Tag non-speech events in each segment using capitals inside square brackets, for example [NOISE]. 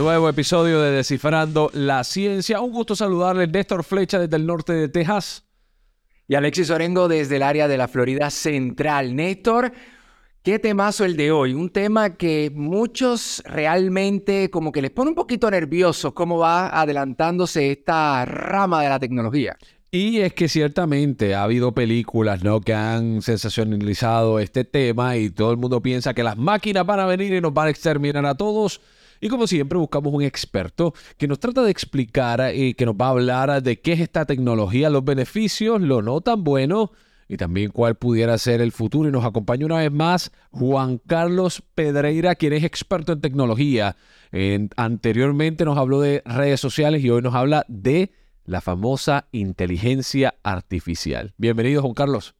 Nuevo episodio de Descifrando la Ciencia. Un gusto saludarles, Néstor Flecha desde el norte de Texas. Y Alexis Orengo desde el área de la Florida Central. Néstor, qué temazo el de hoy. Un tema que muchos realmente como que les pone un poquito nerviosos cómo va adelantándose esta rama de la tecnología. Y es que ciertamente ha habido películas ¿no? que han sensacionalizado este tema y todo el mundo piensa que las máquinas van a venir y nos van a exterminar a todos. Y como siempre buscamos un experto que nos trata de explicar y que nos va a hablar de qué es esta tecnología, los beneficios, lo no tan bueno y también cuál pudiera ser el futuro. Y nos acompaña una vez más Juan Carlos Pedreira, quien es experto en tecnología. anteriormente nos habló de redes sociales y hoy nos habla de la famosa inteligencia artificial. Bienvenido, Juan Carlos.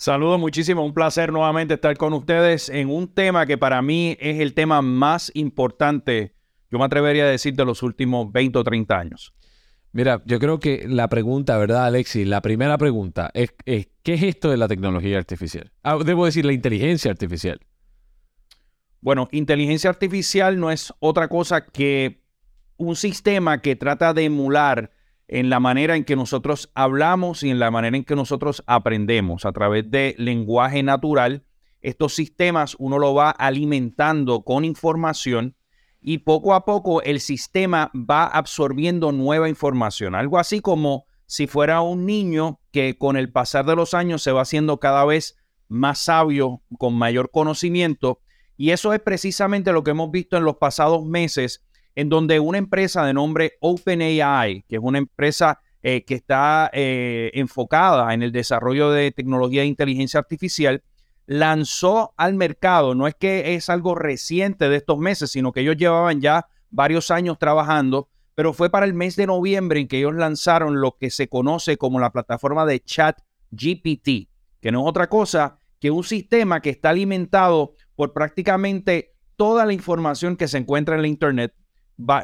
Saludos muchísimo, un placer nuevamente estar con ustedes en un tema que para mí es el tema más importante, yo me atrevería a decir, de los últimos 20 o 30 años. Mira, yo creo que la pregunta, ¿verdad, Alexis? La primera pregunta es, ¿qué es esto de la tecnología artificial? Ah, debo decir, la inteligencia artificial. Bueno, inteligencia artificial no es otra cosa que un sistema que trata de emular en la manera en que nosotros hablamos y en la manera en que nosotros aprendemos a través de lenguaje natural. Estos sistemas uno lo va alimentando con información y poco a poco el sistema va absorbiendo nueva información. Algo así como si fuera un niño que con el pasar de los años se va haciendo cada vez más sabio, con mayor conocimiento. Y eso es precisamente lo que hemos visto en los pasados meses en donde una empresa de nombre OpenAI, que es una empresa eh, que está eh, enfocada en el desarrollo de tecnología de inteligencia artificial, lanzó al mercado, no es que es algo reciente de estos meses, sino que ellos llevaban ya varios años trabajando, pero fue para el mes de noviembre en que ellos lanzaron lo que se conoce como la plataforma de chat GPT, que no es otra cosa que un sistema que está alimentado por prácticamente toda la información que se encuentra en la Internet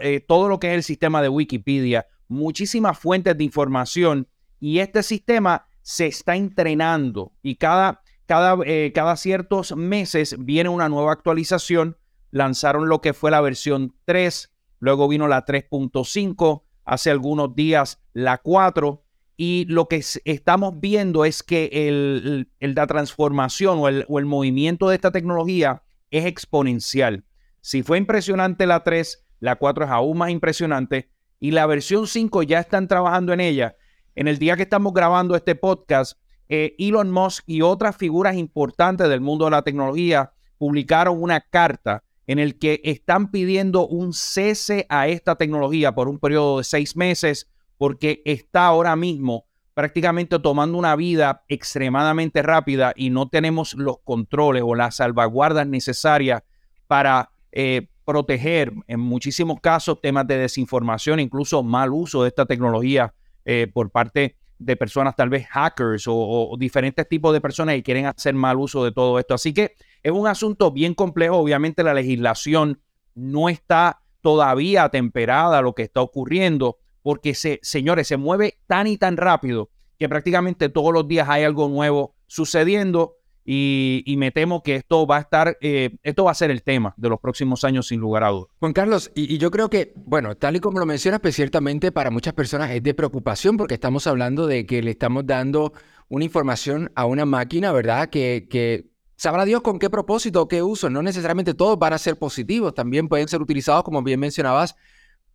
eh, todo lo que es el sistema de Wikipedia, muchísimas fuentes de información y este sistema se está entrenando y cada, cada, eh, cada ciertos meses viene una nueva actualización. Lanzaron lo que fue la versión 3, luego vino la 3.5, hace algunos días la 4 y lo que estamos viendo es que el, la transformación o el, o el movimiento de esta tecnología es exponencial. Si fue impresionante la 3, la 4 es aún más impresionante y la versión 5 ya están trabajando en ella. En el día que estamos grabando este podcast, eh, Elon Musk y otras figuras importantes del mundo de la tecnología publicaron una carta en el que están pidiendo un cese a esta tecnología por un periodo de seis meses porque está ahora mismo prácticamente tomando una vida extremadamente rápida y no tenemos los controles o las salvaguardas necesarias para eh, proteger en muchísimos casos temas de desinformación, incluso mal uso de esta tecnología eh, por parte de personas, tal vez hackers o, diferentes tipos de personas que quieren hacer mal uso de todo esto. Así que es un asunto bien complejo. Obviamente la legislación no está todavía temperada a lo que está ocurriendo, porque se, señores, se mueve tan y tan rápido que prácticamente todos los días hay algo nuevo sucediendo y, me temo que esto va a estar, eh, esto va a ser el tema de los próximos años sin lugar a dudas. Juan Carlos, y, yo creo que, bueno, tal y como lo mencionas, pues ciertamente para muchas personas es de preocupación porque estamos hablando de que le estamos dando una información a una máquina, ¿verdad? Que, sabrá Dios con qué propósito, qué uso. No necesariamente todos van a ser positivos, también pueden ser utilizados, como bien mencionabas,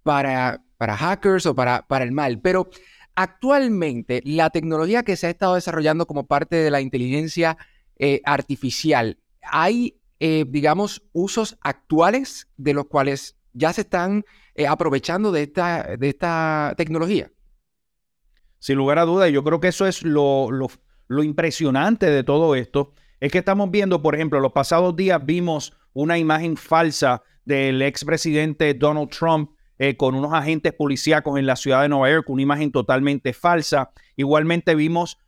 para, para hackers o para, para el mal. Pero actualmente la tecnología que se ha estado desarrollando como parte de la inteligencia eh, artificial, ¿hay, eh, digamos, usos actuales de los cuales ya se están eh, aprovechando de esta, de esta tecnología? Sin lugar a duda, yo creo que eso es lo, lo, impresionante de todo esto. Es que estamos viendo, por ejemplo, los pasados días vimos una imagen falsa del expresidente Donald Trump con unos agentes policíacos en la ciudad de Nueva York, una imagen totalmente falsa. Igualmente vimos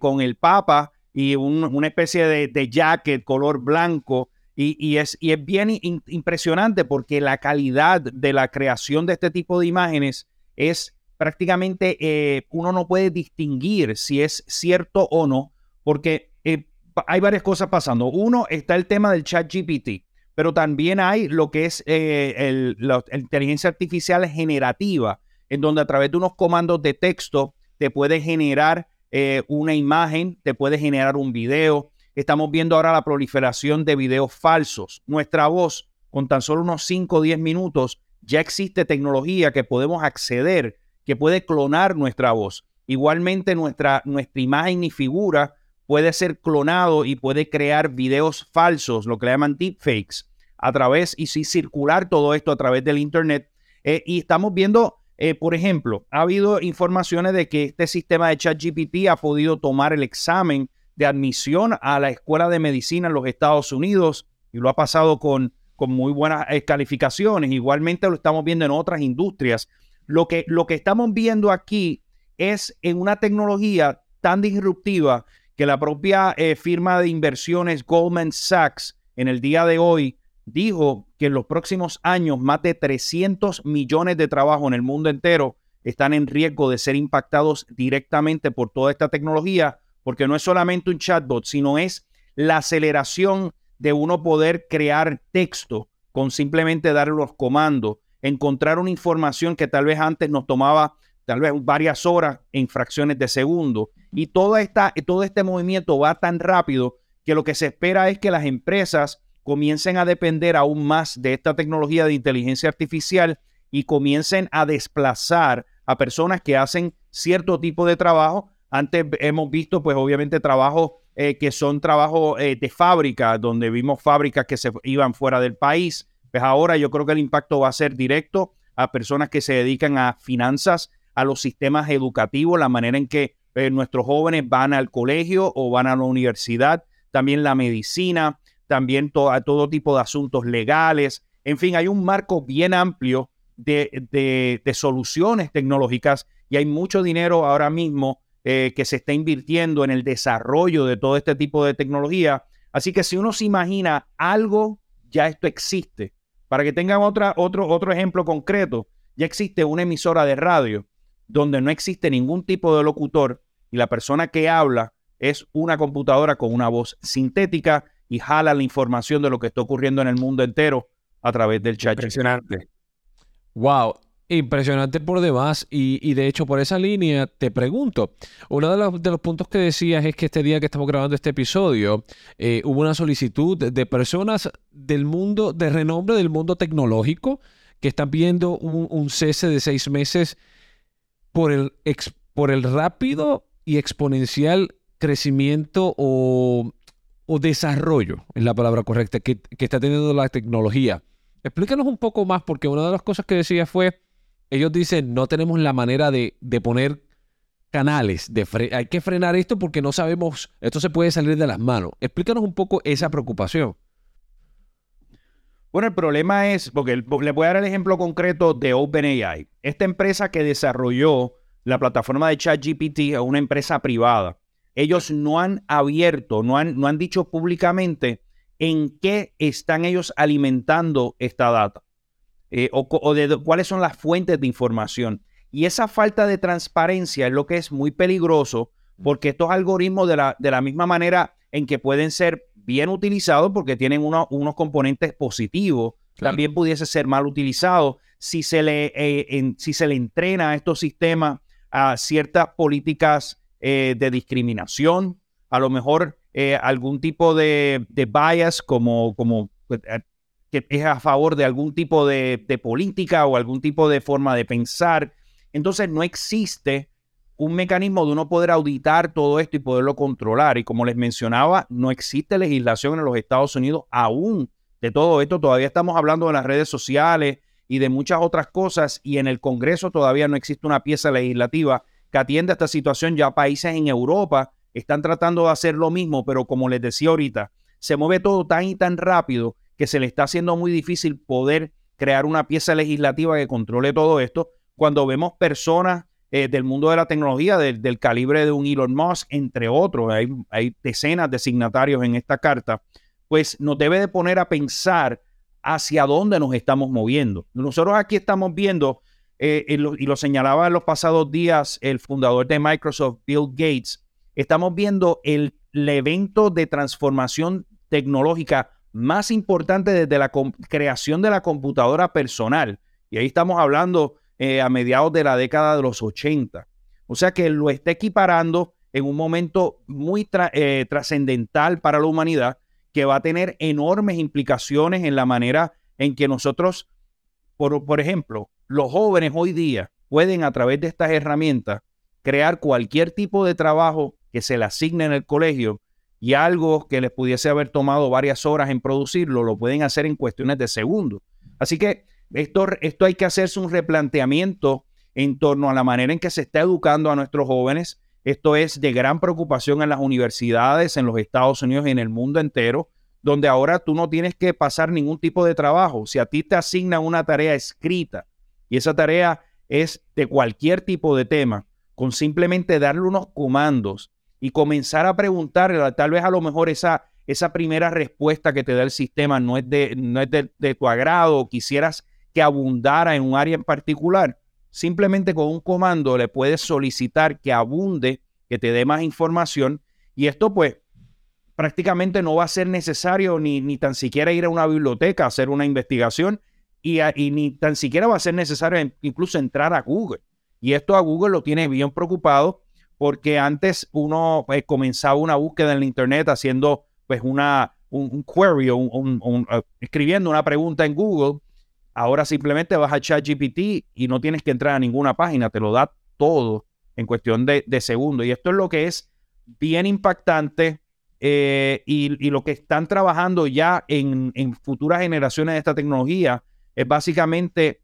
con el Papa y una especie de, jacket color blanco. Y, es, y es, bien impresionante porque la calidad de la creación de este tipo de imágenes es prácticamente, eh, uno no puede distinguir si es cierto o no, porque eh, hay varias cosas pasando. Uno, está el tema del chat GPT. pero también hay lo que es eh, la inteligencia artificial generativa, en donde a través de unos comandos de texto te puede generar eh, una imagen, te puede generar un video. Estamos viendo ahora la proliferación de videos falsos. Nuestra voz, con tan solo unos 5 o 10 minutos, ya existe tecnología que podemos acceder, que puede clonar nuestra voz. Igualmente nuestra, nuestra imagen y figura puede ser clonado y puede crear videos falsos, lo que le llaman deepfakes, a través y sí circular todo esto a través del Internet. Eh, y estamos viendo, eh, por ejemplo, ha habido informaciones de que este sistema de ChatGPT ha podido tomar el examen de admisión a la escuela de medicina en los Estados Unidos y lo ha pasado con, con muy buenas eh, calificaciones. Igualmente lo estamos viendo en otras industrias. Lo que, lo que estamos viendo aquí es en una tecnología tan disruptiva que la propia eh, firma de inversiones Goldman Sachs en el día de hoy dijo que en los próximos años más de 300 millones de trabajos en el mundo entero están en riesgo de ser impactados directamente por toda esta tecnología, porque no es solamente un chatbot, sino es la aceleración de uno poder crear texto con simplemente dar los comandos, encontrar una información que tal vez antes nos tomaba tal vez varias horas en fracciones de segundo. Y toda esta, todo este movimiento va tan rápido que lo que se espera es que las empresas comiencen a depender aún más de esta tecnología de inteligencia artificial y comiencen a desplazar a personas que hacen cierto tipo de trabajo. Antes hemos visto, pues obviamente, trabajos eh, que son trabajos eh, de fábrica, donde vimos fábricas que se iban fuera del país. Pues ahora yo creo que el impacto va a ser directo a personas que se dedican a finanzas, a los sistemas educativos, la manera en que eh, nuestros jóvenes van al colegio o van a la universidad, también la medicina, también todo tipo de asuntos legales. En fin, hay un marco bien amplio de, soluciones tecnológicas y hay mucho dinero ahora mismo eh, que se está invirtiendo en el desarrollo de todo este tipo de tecnología. Así que si uno se imagina algo, ya esto existe. Para que tengan otra, otro, otro ejemplo concreto, ya existe una emisora de radio donde no existe ningún tipo de locutor y la persona que habla es una computadora con una voz sintética y jala la información de lo que está ocurriendo en el mundo entero a través del chat. Impresionante. Wow, impresionante por demás. Y, de hecho, por esa línea, te pregunto, uno de los, de los, puntos que decías es que este día que estamos grabando este episodio, eh, hubo una solicitud de, personas del mundo, de renombre del mundo tecnológico, que están viendo un, un cese de seis meses por el, por el rápido y exponencial crecimiento o, desarrollo, es la palabra correcta, que, está teniendo la tecnología. Explícanos un poco más, porque una de las cosas que decía fue, ellos dicen, no tenemos la manera de, poner canales, de hay que frenar esto porque no sabemos, esto se puede salir de las manos. Explícanos un poco esa preocupación. Bueno, el problema es, porque le voy a dar el ejemplo concreto de OpenAI. Esta empresa que desarrolló la plataforma de ChatGPT es una empresa privada. Ellos no han abierto, no han, no han dicho públicamente en qué están ellos alimentando esta data eh, o, de cuáles son las fuentes de información. Y esa falta de transparencia es lo que es muy peligroso porque estos algoritmos de la, de la misma manera en que pueden ser bien utilizados porque tienen unos componentes positivos, también pudiese ser mal utilizado. Si se le, eh, si se le entrena a estos sistemas a ciertas políticas eh, de discriminación, a lo mejor eh, algún tipo de, bias como, como que es a favor de algún tipo de, de política o algún tipo de forma de pensar. Entonces no existe un mecanismo de uno poder auditar todo esto y poderlo controlar. Y como les mencionaba, no existe legislación en los Estados Unidos aún de todo esto. Todavía estamos hablando de las redes sociales y de muchas otras cosas y en el Congreso todavía no existe una pieza legislativa que atienda esta situación. Ya países en Europa están tratando de hacer lo mismo, pero como les decía ahorita, se mueve todo tan y tan rápido que se le está haciendo muy difícil poder crear una pieza legislativa que controle todo esto cuando vemos personas eh, del mundo de la tecnología, del, calibre de un Elon Musk, entre otros, hay, hay, decenas de signatarios en esta carta, pues nos debe de poner a pensar hacia dónde nos estamos moviendo. Nosotros aquí estamos viendo, eh, y lo señalaba en los pasados días el fundador de Microsoft, Bill Gates, estamos viendo el, evento de transformación tecnológica más importante desde la creación de la computadora personal. Y ahí estamos hablando eh, a mediados de la década de los 80. O sea que lo está equiparando en un momento muy eh, trascendental para la humanidad que va a tener enormes implicaciones en la manera en que nosotros, por ejemplo, los jóvenes hoy día pueden a través de estas herramientas crear cualquier tipo de trabajo que se le asigne en el colegio y algo que les pudiese haber tomado varias horas en producirlo, lo pueden hacer en cuestiones de segundos. Así que esto, esto hay que hacerse un replanteamiento en torno a la manera en que se está educando a nuestros jóvenes. Esto es de gran preocupación en las universidades, en los Estados Unidos y en el mundo entero, donde ahora tú no tienes que pasar ningún tipo de trabajo. Si a ti te asignan una tarea escrita y esa tarea es de cualquier tipo de tema, con simplemente darle unos comandos y comenzar a preguntar, tal vez a lo mejor esa, esa primera respuesta que te da el sistema no es, de, no es de, tu agrado quisieras que abundara en un área en particular, simplemente con un comando le puedes solicitar que abunde, que te dé más información. Y esto pues prácticamente no va a ser necesario ni, ni tan siquiera ir a una biblioteca a hacer una investigación y, ni tan siquiera va a ser necesario incluso entrar a Google. Y esto a Google lo tiene bien preocupado porque antes uno pues, comenzaba una búsqueda en la Internet haciendo pues una, un, query, un, uh, escribiendo una pregunta en Google. Ahora simplemente vas a ChatGPT y no tienes que entrar a ninguna página, te lo da todo en cuestión de, segundos. Y esto es lo que es bien impactante eh, y, lo que están trabajando ya en futuras generaciones de esta tecnología es básicamente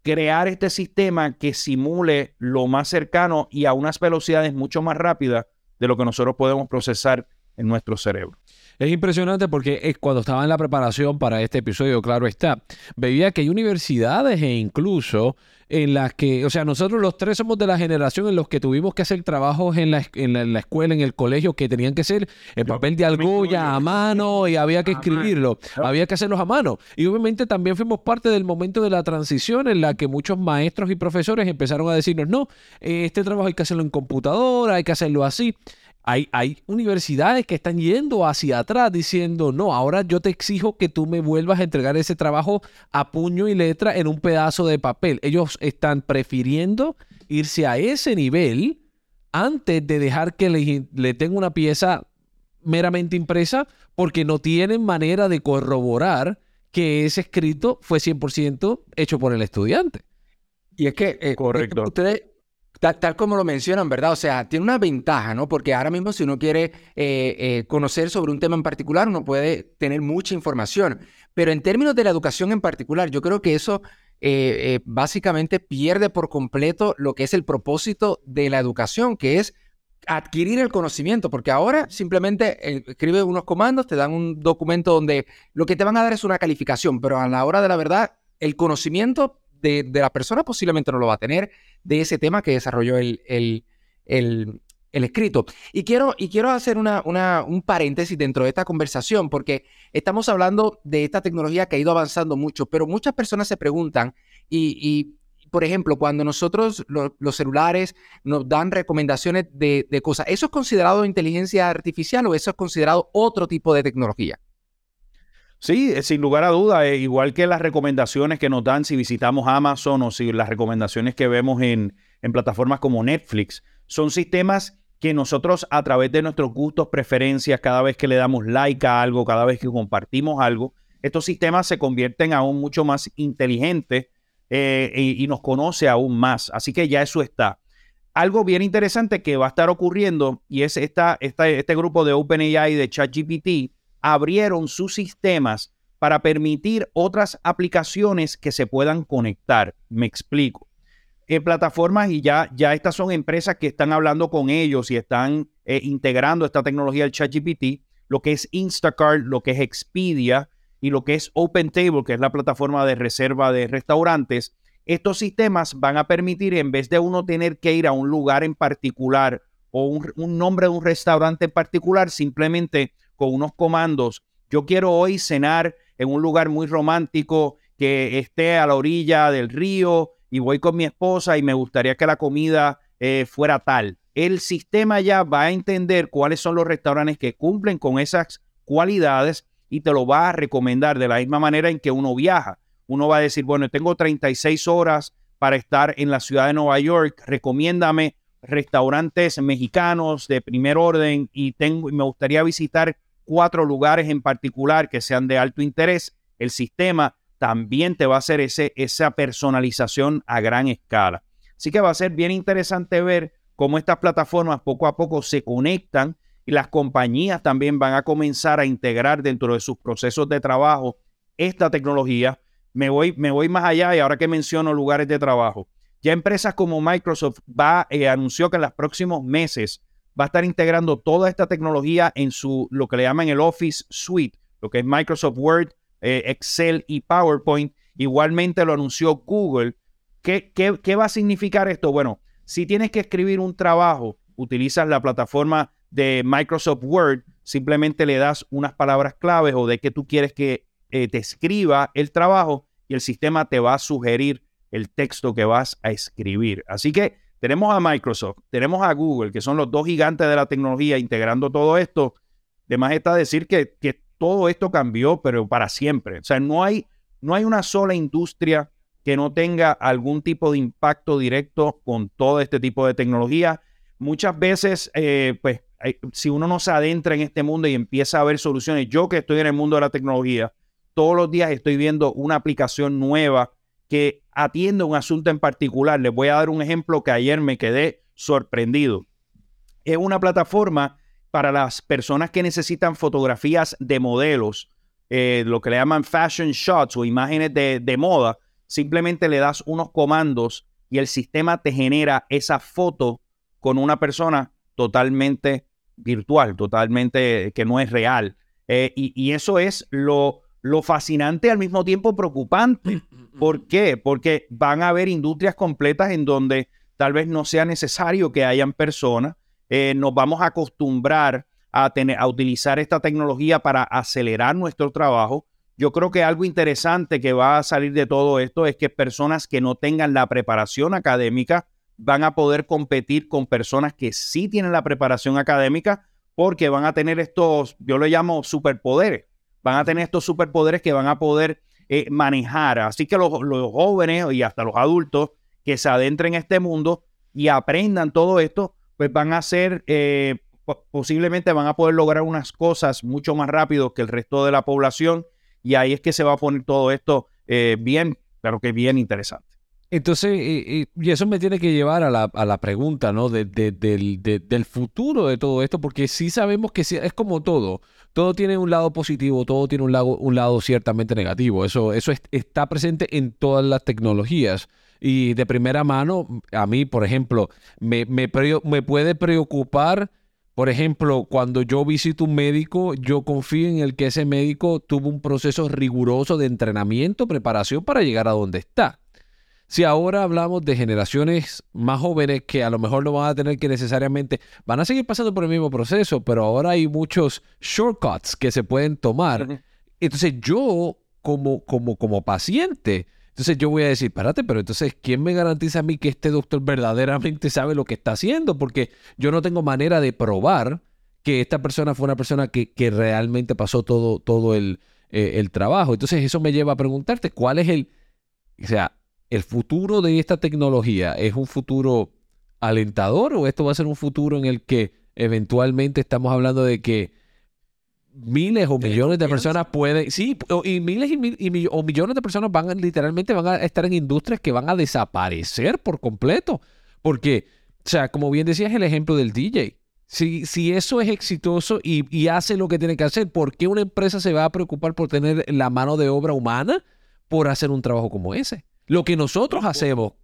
crear este sistema que simule lo más cercano y a unas velocidades mucho más rápidas de lo que nosotros podemos procesar en nuestro cerebro. Es impresionante porque cuando estaba en la preparación para este episodio, claro está, veía que hay universidades e incluso en las que, o sea, nosotros los tres somos de la generación en los que tuvimos que hacer trabajos en la, en la, escuela, en el colegio, que tenían que ser en papel de argolla a mano y había que escribirlo, había que hacerlos a mano. Y obviamente también fuimos parte del momento de la transición en la que muchos maestros y profesores empezaron a decirnos, no, este trabajo hay que hacerlo en computadora, hay que hacerlo así. Hay, universidades que están yendo hacia atrás diciendo, no, ahora yo te exijo que tú me vuelvas a entregar ese trabajo a puño y letra en un pedazo de papel. Ellos están prefiriendo irse a ese nivel antes de dejar que le, le tenga una pieza meramente impresa porque no tienen manera de corroborar que ese escrito fue 100% hecho por el estudiante. Y es que eh, Correcto. ustedes, Tal, como lo mencionan, ¿verdad? O sea, tiene una ventaja, ¿no? Porque ahora mismo si uno quiere eh, eh, conocer sobre un tema en particular, uno puede tener mucha información. Pero en términos de la educación en particular, yo creo que eso eh, básicamente pierde por completo lo que es el propósito de la educación, que es adquirir el conocimiento, porque ahora simplemente escribes unos comandos, te dan un documento donde lo que te van a dar es una calificación, pero a la hora de la verdad, el conocimiento de, de la persona posiblemente no lo va a tener de ese tema que desarrolló el, el, el, escrito. Y quiero, y quiero hacer una, una, un paréntesis dentro de esta conversación, porque estamos hablando de esta tecnología que ha ido avanzando mucho, pero muchas personas se preguntan, y, y por ejemplo, cuando nosotros los celulares nos dan recomendaciones de, de cosas, ¿eso es considerado inteligencia artificial o eso es considerado otro tipo de tecnología? Sí, eh, sin lugar a duda, eh, igual que las recomendaciones que nos dan si visitamos Amazon o si las recomendaciones que vemos en, en plataformas como Netflix, son sistemas que nosotros a través de nuestros gustos, preferencias, cada vez que le damos like a algo, cada vez que compartimos algo, estos sistemas se convierten aún mucho más inteligentes eh, y, nos conoce aún más. Así que ya eso está. Algo bien interesante que va a estar ocurriendo y es esta, esta este grupo de OpenAI de ChatGPT abrieron sus sistemas para permitir otras aplicaciones que se puedan conectar. Me explico. En plataformas y ya, ya estas son empresas que están hablando con ellos y están eh, integrando esta tecnología del ChatGPT, lo que es Instacart, lo que es Expedia y lo que es OpenTable, que es la plataforma de reserva de restaurantes. Estos sistemas van a permitir, en vez de uno tener que ir a un lugar en particular o un, un nombre de un restaurante en particular, simplemente con unos comandos. Yo quiero hoy cenar en un lugar muy romántico que esté a la orilla del río y voy con mi esposa y me gustaría que la comida eh, fuera tal. El sistema ya va a entender cuáles son los restaurantes que cumplen con esas cualidades y te lo va a recomendar de la misma manera en que uno viaja. Uno va a decir, bueno, tengo 36 horas para estar en la ciudad de Nueva York, recomiéndame restaurantes mexicanos de primer orden y tengo, me gustaría visitar cuatro lugares en particular que sean de alto interés. El sistema también te va a hacer ese, esa personalización a gran escala. Así que va a ser bien interesante ver cómo estas plataformas poco a poco se conectan y las compañías también van a comenzar a integrar dentro de sus procesos de trabajo esta tecnología. Me voy, me voy más allá y ahora que menciono lugares de trabajo, ya empresas como Microsoft va, eh, anunció que en los próximos meses va a estar integrando toda esta tecnología en su lo que le llaman el Office Suite, lo que es Microsoft Word, eh, Excel y PowerPoint. Igualmente lo anunció Google. ¿Qué, ¿Qué, va a significar esto? Bueno, si tienes que escribir un trabajo, utilizas la plataforma de Microsoft Word, simplemente le das unas palabras claves o de que tú quieres que eh, te escriba el trabajo y el sistema te va a sugerir el texto que vas a escribir. Así que tenemos a Microsoft, tenemos a Google, que son los dos gigantes de la tecnología integrando todo esto. De más está decir que, que todo esto cambió, pero para siempre. O sea, no hay, no hay una sola industria que no tenga algún tipo de impacto directo con todo este tipo de tecnología. Muchas veces, eh, pues, si uno no se adentra en este mundo y empieza a ver soluciones, yo que estoy en el mundo de la tecnología, todos los días estoy viendo una aplicación nueva que atiende un asunto en particular. Les voy a dar un ejemplo que ayer me quedé sorprendido. Es una plataforma para las personas que necesitan fotografías de modelos, eh, lo que le llaman fashion shots o imágenes de, de moda, simplemente le das unos comandos y el sistema te genera esa foto con una persona totalmente virtual, totalmente que no es real. Eh, y, y, eso es lo, lo fascinante al mismo tiempo preocupante. ¿Por qué? Porque van a haber industrias completas en donde tal vez no sea necesario que hayan personas eh, nos vamos a acostumbrar a, tener, a utilizar esta tecnología para acelerar nuestro trabajo. Yo creo que algo interesante que va a salir de todo esto es que personas que no tengan la preparación académica van a poder competir con personas que sí tienen la preparación académica porque van a tener estos, yo le llamo superpoderes, van a tener estos superpoderes que van a poder eh, manejar. Así que los, jóvenes y hasta los adultos que se adentren en este mundo y aprendan todo esto, pues van a ser, eh, posiblemente van a poder lograr unas cosas mucho más rápido que el resto de la población y ahí es que se va a poner todo esto eh, bien, pero que bien interesante. Entonces, y, eso me tiene que llevar a la, pregunta, ¿no? del, del, futuro de todo esto, porque sí sabemos que es como todo. Todo tiene un lado positivo, todo tiene un lado, un lado ciertamente negativo. Eso, eso está presente en todas las tecnologías. Y de primera mano, a mí, por ejemplo, me, me, puede preocupar, por ejemplo, cuando yo visito un médico, yo confío en el que ese médico tuvo un proceso riguroso de entrenamiento, preparación para llegar a donde está. Si ahora hablamos de generaciones más jóvenes que a lo mejor no van a tener que necesariamente, van a seguir pasando por el mismo proceso, pero ahora hay muchos shortcuts que se pueden tomar. Entonces yo como, como, como paciente, entonces yo voy a decir, espérate, pero entonces, ¿quién me garantiza a mí que este doctor verdaderamente [LAUGHS] sabe lo que está haciendo? Porque yo no tengo manera de probar que esta persona fue una persona que, que realmente pasó todo, todo el, eh, el trabajo. Entonces eso me lleva a preguntarte, ¿cuál es el, o sea, el futuro de esta tecnología? ¿Es un futuro alentador o esto va a ser un futuro en el que eventualmente estamos hablando de que miles o millones de personas pueden, sí, y miles y, o millones de personas van a, literalmente van a estar en industrias que van a desaparecer por completo. Porque, o sea, como bien decías el ejemplo del DJ, si, si eso es exitoso y, y, hace lo que tiene que hacer, ¿por qué una empresa se va a preocupar por tener la mano de obra humana por hacer un trabajo como ese? Lo que nosotros hacemos.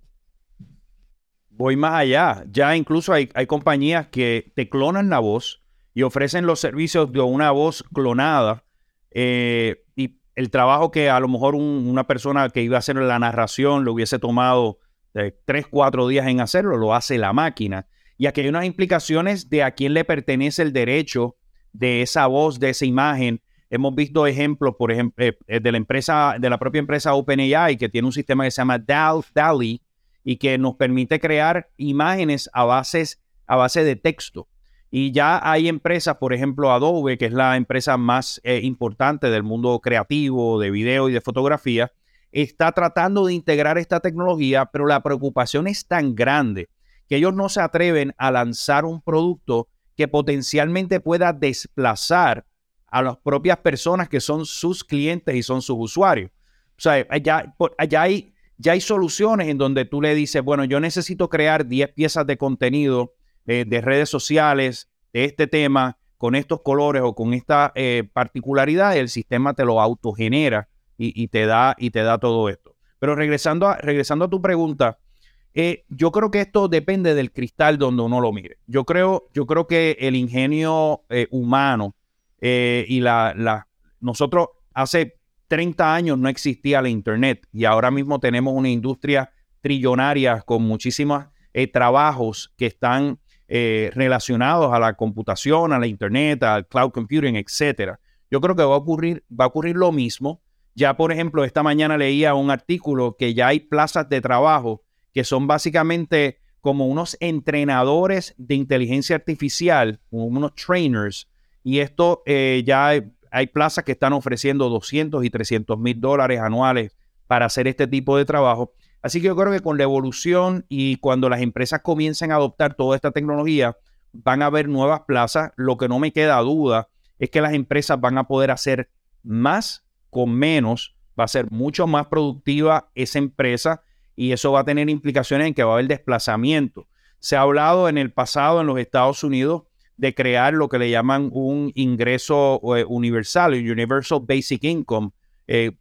Voy más allá. Ya incluso hay, hay compañías que te clonan la voz y ofrecen los servicios de una voz clonada eh, y el trabajo que a lo mejor una persona que iba a hacer la narración lo hubiese tomado eh, tres, cuatro días en hacerlo, lo hace la máquina. Y aquí hay unas implicaciones de a quién le pertenece el derecho de esa voz, de esa imagen. Hemos visto ejemplos, por ejemplo, eh, de la empresa, de la propia empresa OpenAI, que tiene un sistema que se llama DALL-E y que nos permite crear imágenes a, bases, a base de texto. Y ya hay empresas, por ejemplo, Adobe, que es la empresa más eh, importante del mundo creativo, de video y de fotografía, está tratando de integrar esta tecnología, pero la preocupación es tan grande que ellos no se atreven a lanzar un producto que potencialmente pueda desplazar a las propias personas que son sus clientes y son sus usuarios. O sea, ya, hay, ya hay soluciones en donde tú le dices, bueno, yo necesito crear 10 piezas de contenido eh, de redes sociales de este tema con estos colores o con esta eh, particularidad, el sistema te lo autogenera y, te da, y te da todo esto. Pero regresando a, regresando a tu pregunta, eh, yo creo que esto depende del cristal donde uno lo mire. Yo creo, yo creo que el ingenio eh, humano eh, y la, la, nosotros hace 30 años no existía la Internet y ahora mismo tenemos una industria trillonaria con muchísimos trabajos que están relacionados a la computación, a la Internet, al cloud computing, etcétera. Yo creo que va a ocurrir, va a ocurrir lo mismo ya, por ejemplo, esta mañana leía un artículo que ya hay plazas de trabajo que son básicamente como unos entrenadores de inteligencia artificial, unos trainers, y esto eh, ya hay, plazas que están ofreciendo 200 y 300 mil dólares anuales para hacer este tipo de trabajo. Así que yo creo que con la evolución y cuando las empresas comiencen a adoptar toda esta tecnología, van a haber nuevas plazas. Lo que no me queda duda es que las empresas van a poder hacer más con menos, va a ser mucho más productiva esa empresa y eso va a tener implicaciones en que va a haber desplazamiento. Se ha hablado en el pasado en los Estados Unidos de crear lo que le llaman un ingreso eh, universal, un Universal Basic Income, eh,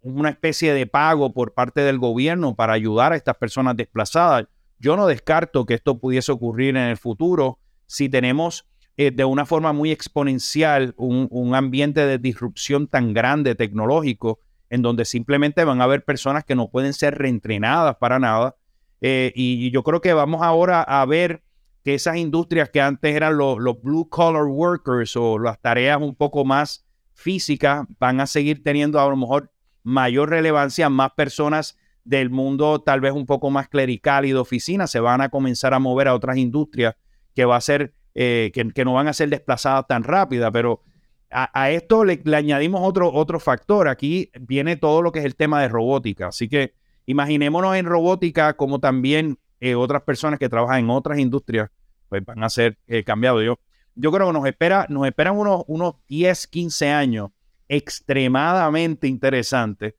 una especie de pago por parte del gobierno para ayudar a estas personas desplazadas. Yo no descarto que esto pudiese ocurrir en el futuro si tenemos eh, de una forma muy exponencial un, ambiente de disrupción tan grande tecnológico en donde simplemente van a haber personas que no pueden ser reentrenadas para nada. Y, yo creo que vamos ahora a ver que esas industrias que antes eran los, blue collar workers o las tareas un poco más físicas van a seguir teniendo a lo mejor mayor relevancia, más personas del mundo tal vez un poco más clerical y de oficina se van a comenzar a mover a otras industrias que va a ser eh, que, no van a ser desplazadas tan rápida, pero a, esto le, añadimos otro, otro factor. Aquí viene todo lo que es el tema de robótica. Así que imaginémonos en robótica como también eh, otras personas que trabajan en otras industrias pues van a ser eh, cambiados. Yo, yo creo que nos, espera, nos esperan unos, unos 10, 15 años extremadamente interesantes,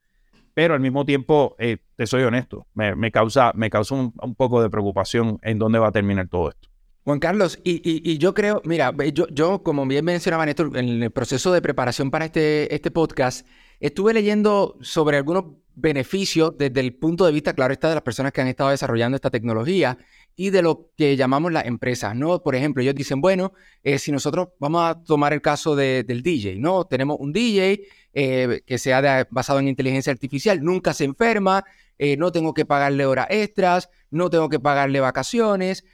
pero al mismo tiempo, te soy honesto, me, causa, me causa un poco de preocupación en dónde va a terminar todo esto. Juan Carlos, y, yo creo, mira, yo, yo, como bien mencionaba Néstor, en el proceso de preparación para este, este podcast, estuve leyendo sobre algunos beneficios desde el punto de vista, claro está, de las personas que han estado desarrollando esta tecnología y de lo que llamamos las empresas, ¿no? Por ejemplo, ellos dicen, bueno, eh, si nosotros vamos a tomar el caso del DJ, ¿no? Tenemos un DJ eh, que sea basado en inteligencia artificial, nunca se enferma, eh, no tengo que pagarle horas extras, no tengo que pagarle vacaciones,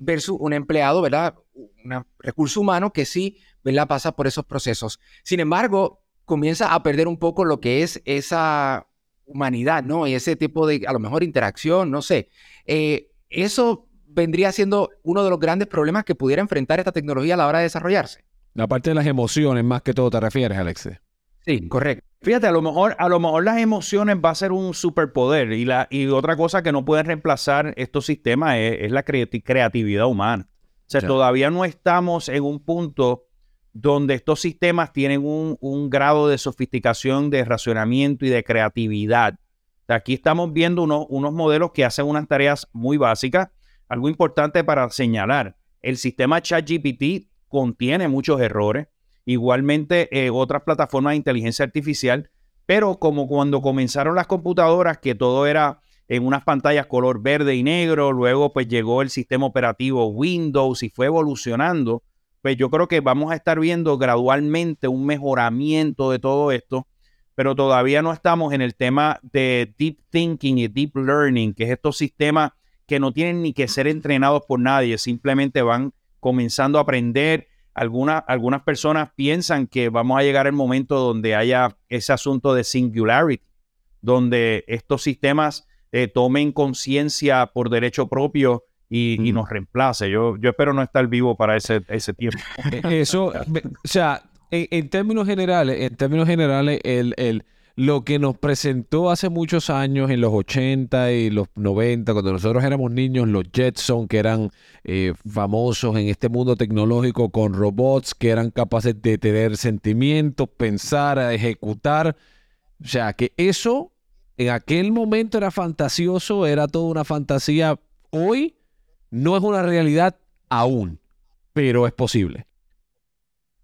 versus un empleado, ¿verdad? Un recurso humano que sí, ¿verdad? Pasa por esos procesos. Sin embargo, comienza a perder un poco lo que es esa humanidad, ¿no? Y ese tipo de, a lo mejor, interacción, no sé. Eh, eso vendría siendo uno de los grandes problemas que pudiera enfrentar esta tecnología a la hora de desarrollarse. La parte de las emociones, más que todo, te refieres, Alex. Sí, correcto. Fíjate, a lo mejor, a lo mejor las emociones va a ser un superpoder y, la, y otra cosa que no puede reemplazar estos sistemas es, la creatividad humana. O sea, todavía no estamos en un punto donde estos sistemas tienen un, grado de sofisticación, de racionamiento y de creatividad. aquí estamos viendo unos, unos modelos que hacen unas tareas muy básicas. Algo importante para señalar, el sistema ChatGPT contiene muchos errores igualmente eh, otras plataformas de inteligencia artificial, pero como cuando comenzaron las computadoras, que todo era en unas pantallas color verde y negro, luego pues llegó el sistema operativo Windows y fue evolucionando, pues yo creo que vamos a estar viendo gradualmente un mejoramiento de todo esto, pero todavía no estamos en el tema de deep thinking y deep learning, que es estos sistemas que no tienen ni que ser entrenados por nadie, simplemente van comenzando a aprender. Algunas personas piensan que vamos a llegar al momento donde haya ese asunto de singularity, donde estos sistemas eh, tomen conciencia por derecho propio y, nos reemplace. Yo, yo espero no estar vivo para ese, ese tiempo. [LAUGHS] E, eso, o sea, en, términos generales, en términos generales, el, el, lo que nos presentó hace muchos años, en los 80 y los 90, cuando nosotros éramos niños, los Jetson, que eran eh, famosos en este mundo tecnológico con robots que eran capaces de tener sentimientos, pensar, ejecutar. O sea, que eso en aquel momento era fantasioso, era toda una fantasía. Hoy no es una realidad aún, pero es posible.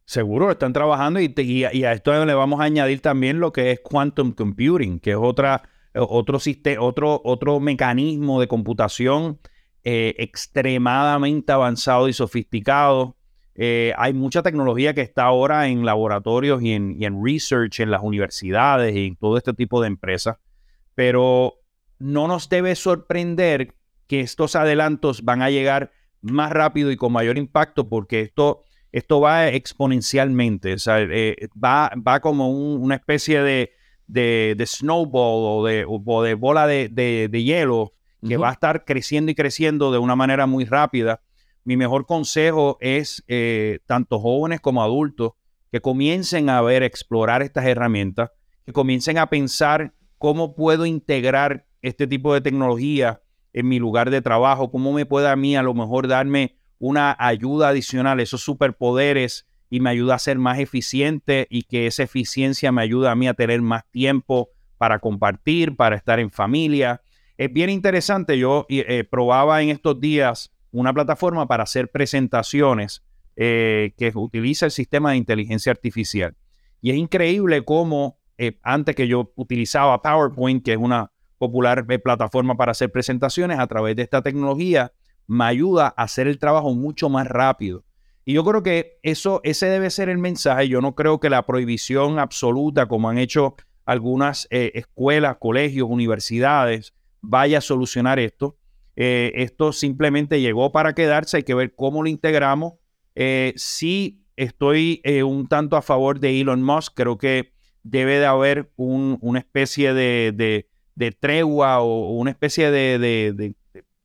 Seguro, están trabajando y, a esto le vamos a añadir también lo que es quantum computing, que es otra, otro, otro, otro mecanismo de computación eh, extremadamente avanzado y sofisticado. Eh, hay mucha tecnología que está ahora en laboratorios y en, y en research en las universidades y en todo este tipo de empresas, pero no nos debe sorprender que estos adelantos van a llegar más rápido y con mayor impacto porque esto, esto va exponencialmente, o sea, eh, va, va como una especie de, de, snowball o de, de bola de, hielo que va a estar creciendo y creciendo de una manera muy rápida. Mi mejor consejo es, eh, tanto jóvenes como adultos, que comiencen a ver, explorar estas herramientas, que comiencen a pensar cómo puedo integrar este tipo de tecnología en mi lugar de trabajo, cómo me puede a mí a lo mejor darme una ayuda adicional, esos superpoderes y me ayuda a ser más eficiente y que esa eficiencia me ayuda a mí a tener más tiempo para compartir, para estar en familia. Es bien interesante, yo eh, probaba en estos días una plataforma para hacer presentaciones eh, que utiliza el sistema de inteligencia artificial. Y es increíble cómo eh, antes que yo utilizaba PowerPoint, que es una popular plataforma para hacer presentaciones a través de esta tecnología me ayuda a hacer el trabajo mucho más rápido. Y yo creo que eso, ese debe ser el mensaje. Yo no creo que la prohibición absoluta, como han hecho algunas eh, escuelas, colegios, universidades, vaya a solucionar esto. Eh, esto simplemente llegó para quedarse. Hay que ver cómo lo integramos. Eh, sí, estoy un tanto a favor de Elon Musk. Creo que debe de haber una especie de tregua o, una especie de,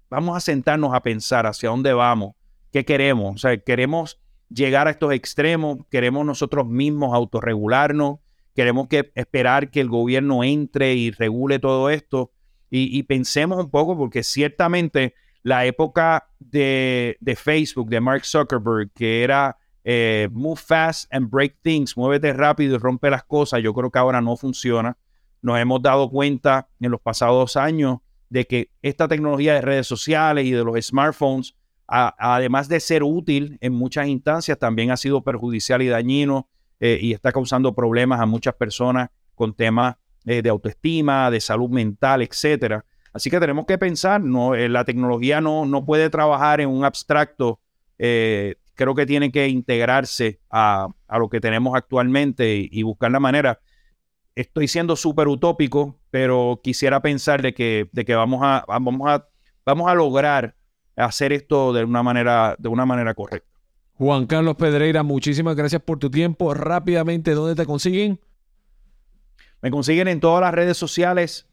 Vamos a sentarnos a pensar hacia dónde vamos, qué queremos. O sea, queremos llegar a estos extremos, queremos nosotros mismos autorregularnos, queremos que, esperar que el gobierno entre y regule todo esto. Y, pensemos un poco, porque ciertamente la época de, Facebook, de Mark Zuckerberg, que era eh, move fast and break things, muévete rápido y rompe las cosas, yo creo que ahora no funciona nos hemos dado cuenta en los pasados años de que esta tecnología de redes sociales y de los smartphones, además de ser útil en muchas instancias, también ha sido perjudicial y dañino eh, y está causando problemas a muchas personas con temas eh, de autoestima, de salud mental, etcétera. Así que tenemos que pensar, no, eh, la tecnología no, no puede trabajar en un abstracto, creo que tiene que integrarse a, lo que tenemos actualmente y buscar la manera estoy siendo súper utópico, pero quisiera pensar de que, de que vamos, a, vamos, a, vamos a lograr hacer esto de una manera, de una manera correcta. Juan Carlos Pedreira, muchísimas gracias por tu tiempo. Rápidamente, ¿dónde te consiguen? Me consiguen en todas las redes sociales,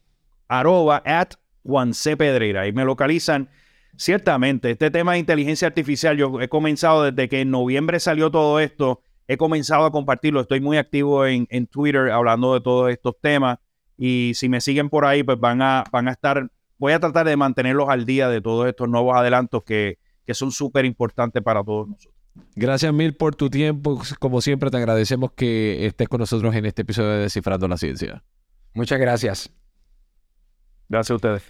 arroba at Juan C. Pedreira. Ahí me localizan. Ciertamente, este tema de inteligencia artificial, yo he comenzado desde que en noviembre salió todo esto he comenzado a compartirlo. Estoy muy activo en, Twitter hablando de todos estos temas. Y si me siguen por ahí, pues van a, van a estar, voy a tratar de mantenerlos al día de todos estos nuevos adelantos que, que son súper importantes para todos nosotros. Gracias mil por tu tiempo. Como siempre, te agradecemos que estés con nosotros en este episodio de Descifrando la Ciencia. Muchas gracias. Gracias a ustedes.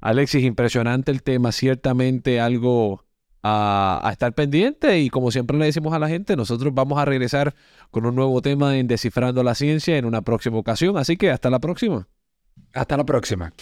Alexis, impresionante el tema. Ciertamente algo a, estar pendiente y como siempre le decimos a la gente, nosotros vamos a regresar con un nuevo tema en Descifrando la Ciencia en una próxima ocasión. Así que hasta la próxima. Hasta la próxima.